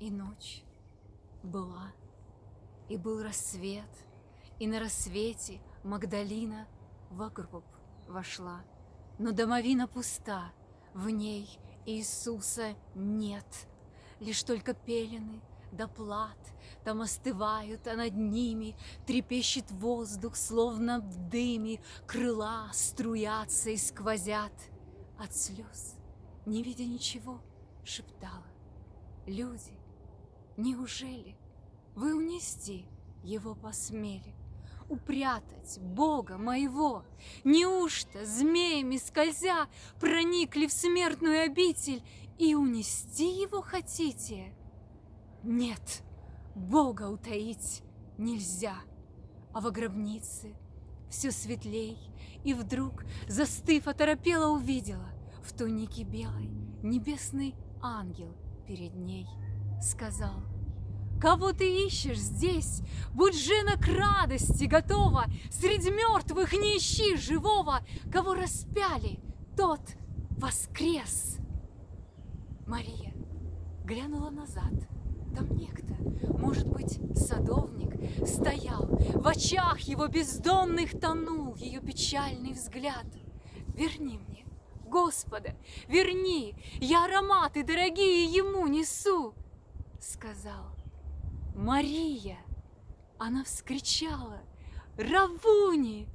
И ночь была, и был рассвет, И на рассвете Магдалина в гроб вошла. Но домовина пуста, в ней Иисуса нет. Лишь только пелены да плат Там остывают, а над ними Трепещет воздух, словно в дыме Крыла струятся и сквозят От слез, не видя ничего, шептала Люди, неужели вы унести его посмели? упрятать Бога моего? Неужто змеями скользя проникли в смертную обитель и унести его хотите? Нет, Бога утаить нельзя, а во гробнице все светлей, и вдруг, застыв, оторопела, увидела в тунике белой небесный ангел перед ней сказал — Кого ты ищешь здесь? Будь жена к радости готова, Среди мертвых не ищи живого, Кого распяли, тот воскрес. Мария глянула назад. Там некто, может быть, садовник, стоял. В очах его бездонных тонул ее печальный взгляд. Верни мне, Господа, верни, я ароматы дорогие ему несу, сказал Мария! Она вскричала Равуни!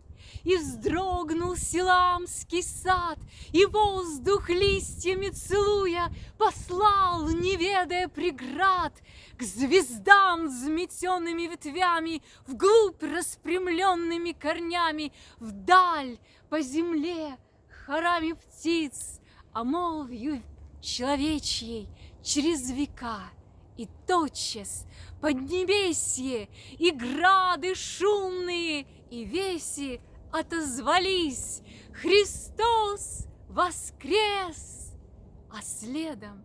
И вздрогнул Силамский сад, И воздух листьями целуя Послал, не ведая преград, К звездам взметенными ветвями, Вглубь распрямленными корнями, Вдаль по земле хорами птиц, А молвью человечьей через века — и тотчас поднебесье и грады шумные и веси отозвались «Христос воскрес!» А следом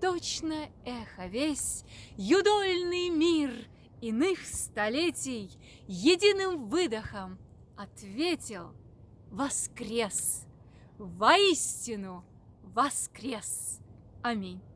точно эхо весь юдольный мир иных столетий единым выдохом ответил «Воскрес! Воистину воскрес!» Аминь.